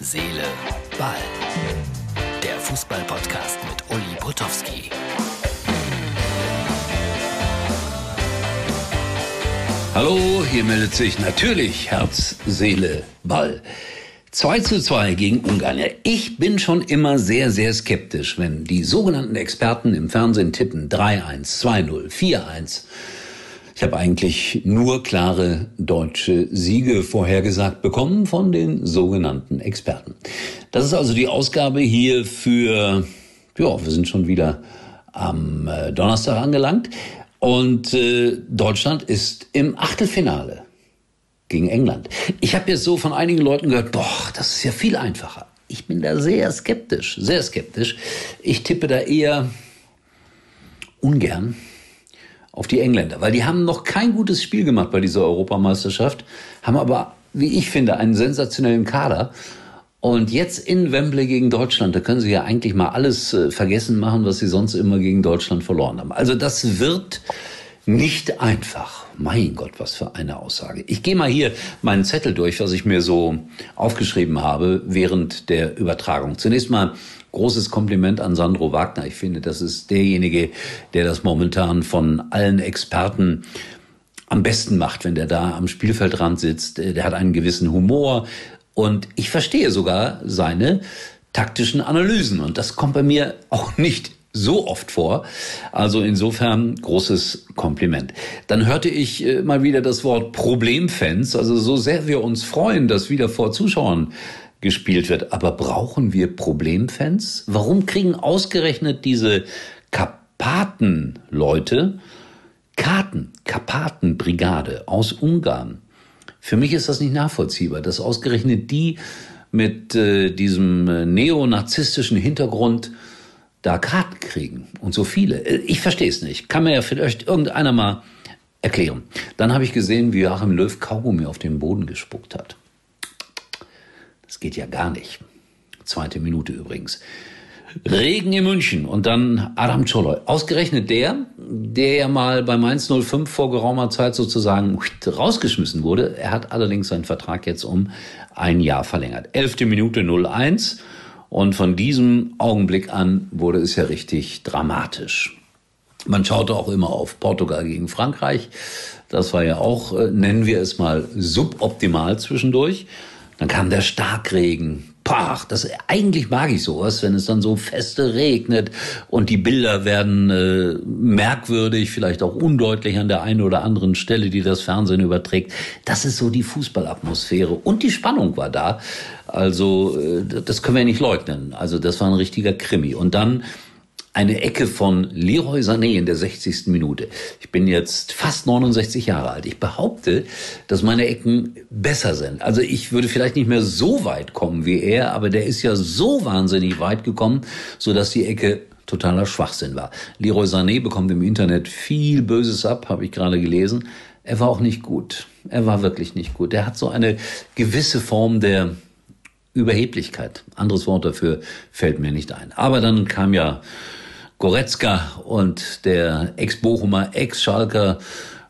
Seele, Ball. Der Fußball-Podcast mit Uli Potowski. Hallo, hier meldet sich natürlich Herz, Seele, Ball. 2 zu 2 gegen Ungarn. Ich bin schon immer sehr, sehr skeptisch, wenn die sogenannten Experten im Fernsehen tippen 3-1, 2-0, 4-1. Ich habe eigentlich nur klare deutsche Siege vorhergesagt bekommen von den sogenannten Experten. Das ist also die Ausgabe hier für, ja, wir sind schon wieder am äh, Donnerstag angelangt. Und äh, Deutschland ist im Achtelfinale gegen England. Ich habe jetzt so von einigen Leuten gehört, boah, das ist ja viel einfacher. Ich bin da sehr skeptisch, sehr skeptisch. Ich tippe da eher ungern auf die Engländer, weil die haben noch kein gutes Spiel gemacht bei dieser Europameisterschaft, haben aber, wie ich finde, einen sensationellen Kader. Und jetzt in Wembley gegen Deutschland, da können sie ja eigentlich mal alles äh, vergessen machen, was sie sonst immer gegen Deutschland verloren haben. Also das wird nicht einfach. Mein Gott, was für eine Aussage. Ich gehe mal hier meinen Zettel durch, was ich mir so aufgeschrieben habe während der Übertragung. Zunächst mal großes Kompliment an Sandro Wagner. Ich finde, das ist derjenige, der das momentan von allen Experten am besten macht, wenn der da am Spielfeldrand sitzt. Der hat einen gewissen Humor und ich verstehe sogar seine taktischen Analysen und das kommt bei mir auch nicht so oft vor. Also insofern großes Kompliment. Dann hörte ich äh, mal wieder das Wort Problemfans. Also so sehr wir uns freuen, dass wieder vor Zuschauern gespielt wird. Aber brauchen wir Problemfans? Warum kriegen ausgerechnet diese Karpaten-Leute Karten, Karpatenbrigade aus Ungarn? Für mich ist das nicht nachvollziehbar, dass ausgerechnet die mit äh, diesem äh, neonazistischen Hintergrund da Karten kriegen und so viele. Ich verstehe es nicht. Kann mir ja vielleicht irgendeiner mal erklären. Dann habe ich gesehen, wie Joachim Löw Kaugummi auf den Boden gespuckt hat. Das geht ja gar nicht. Zweite Minute übrigens. Regen in München und dann Adam Czoloy. Ausgerechnet der, der ja mal bei Mainz 05 vor geraumer Zeit sozusagen rausgeschmissen wurde. Er hat allerdings seinen Vertrag jetzt um ein Jahr verlängert. Elfte Minute 01 und von diesem Augenblick an wurde es ja richtig dramatisch. Man schaute auch immer auf Portugal gegen Frankreich. Das war ja auch, äh, nennen wir es mal, suboptimal zwischendurch. Dann kam der Starkregen. Pach, das eigentlich mag ich sowas, wenn es dann so feste regnet und die Bilder werden äh, merkwürdig, vielleicht auch undeutlich an der einen oder anderen Stelle, die das Fernsehen überträgt. Das ist so die Fußballatmosphäre und die Spannung war da. Also äh, das können wir nicht leugnen. Also das war ein richtiger Krimi. Und dann eine Ecke von Leroy Sané in der 60. Minute. Ich bin jetzt fast 69 Jahre alt. Ich behaupte, dass meine Ecken besser sind. Also ich würde vielleicht nicht mehr so weit kommen wie er, aber der ist ja so wahnsinnig weit gekommen, so dass die Ecke totaler Schwachsinn war. Leroy Sané bekommt im Internet viel Böses ab, habe ich gerade gelesen. Er war auch nicht gut. Er war wirklich nicht gut. Er hat so eine gewisse Form der Überheblichkeit. Anderes Wort dafür fällt mir nicht ein. Aber dann kam ja Goretzka und der Ex-Bochumer, Ex-Schalker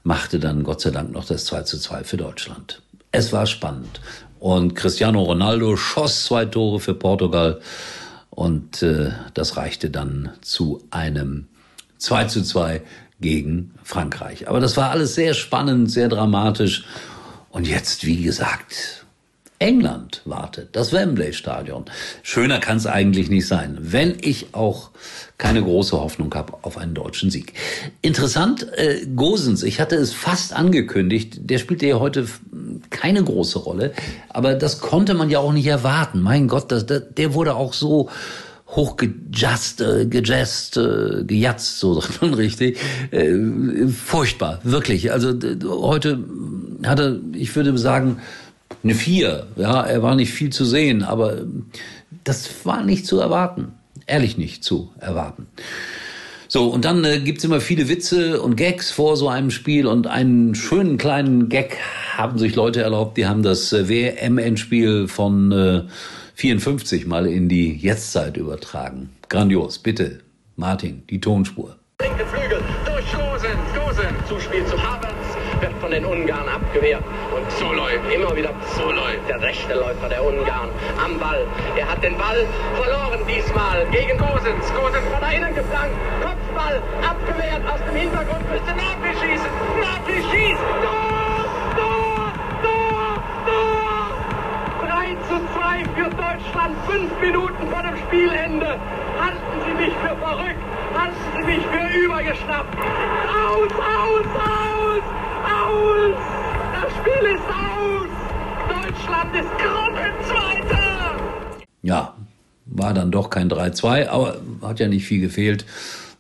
machte dann Gott sei Dank noch das 2 zu 2 für Deutschland. Es war spannend. Und Cristiano Ronaldo schoss zwei Tore für Portugal und äh, das reichte dann zu einem 2 zu 2 gegen Frankreich. Aber das war alles sehr spannend, sehr dramatisch. Und jetzt, wie gesagt, England wartet, das Wembley-Stadion. Schöner kann es eigentlich nicht sein, wenn ich auch keine große Hoffnung habe auf einen deutschen Sieg. Interessant, äh, Gosens, ich hatte es fast angekündigt, der spielte ja heute keine große Rolle, aber das konnte man ja auch nicht erwarten. Mein Gott, das, das, der wurde auch so hochgejazzt, äh, gejazzt, äh, gejatzt, so sagt man richtig. Äh, furchtbar, wirklich. Also heute hatte, ich würde sagen, eine Vier. Ja, er war nicht viel zu sehen, aber das war nicht zu erwarten. Ehrlich nicht zu erwarten. So, und dann äh, gibt's immer viele Witze und Gags vor so einem Spiel und einen schönen kleinen Gag haben sich Leute erlaubt, die haben das äh, WM-Endspiel von äh, 54 mal in die Jetztzeit übertragen. Grandios, bitte, Martin, die Tonspur. Linke Flügel durch Gosen, Gosen, Zuspiel zu Havertz, wird von den Ungarn abgewehrt und Soloy. Immer wieder Soloy. Der rechte Läufer der Ungarn am Ball. Er hat den Ball verloren diesmal gegen Gosens. Gosens von da innen geflankt. Kopfball abgewehrt aus dem Hintergrund. Müsste Napoli schießen. Napoli schießt. Tor! Tor! 3 zu 2 für Deutschland. Fünf Minuten vor dem Spielende. Halten Sie mich für verrückt. Halten Sie mich für übergeschnappt. Aus, aus, aus! Aus! Das Spiel ist aus! Deutschland ist Gruppenzweiter! Ja, war dann doch kein 3-2, aber hat ja nicht viel gefehlt.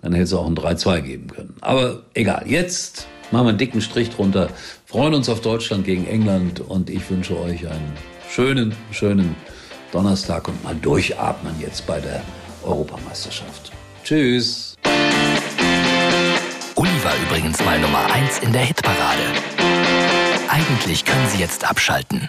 Dann hätte es auch ein 3-2 geben können. Aber egal, jetzt machen wir einen dicken Strich drunter, freuen uns auf Deutschland gegen England und ich wünsche euch einen schönen, schönen Donnerstag und mal durchatmen jetzt bei der Europameisterschaft. Tschüss. Uli war übrigens mal Nummer 1 in der Hitparade. Eigentlich können Sie jetzt abschalten.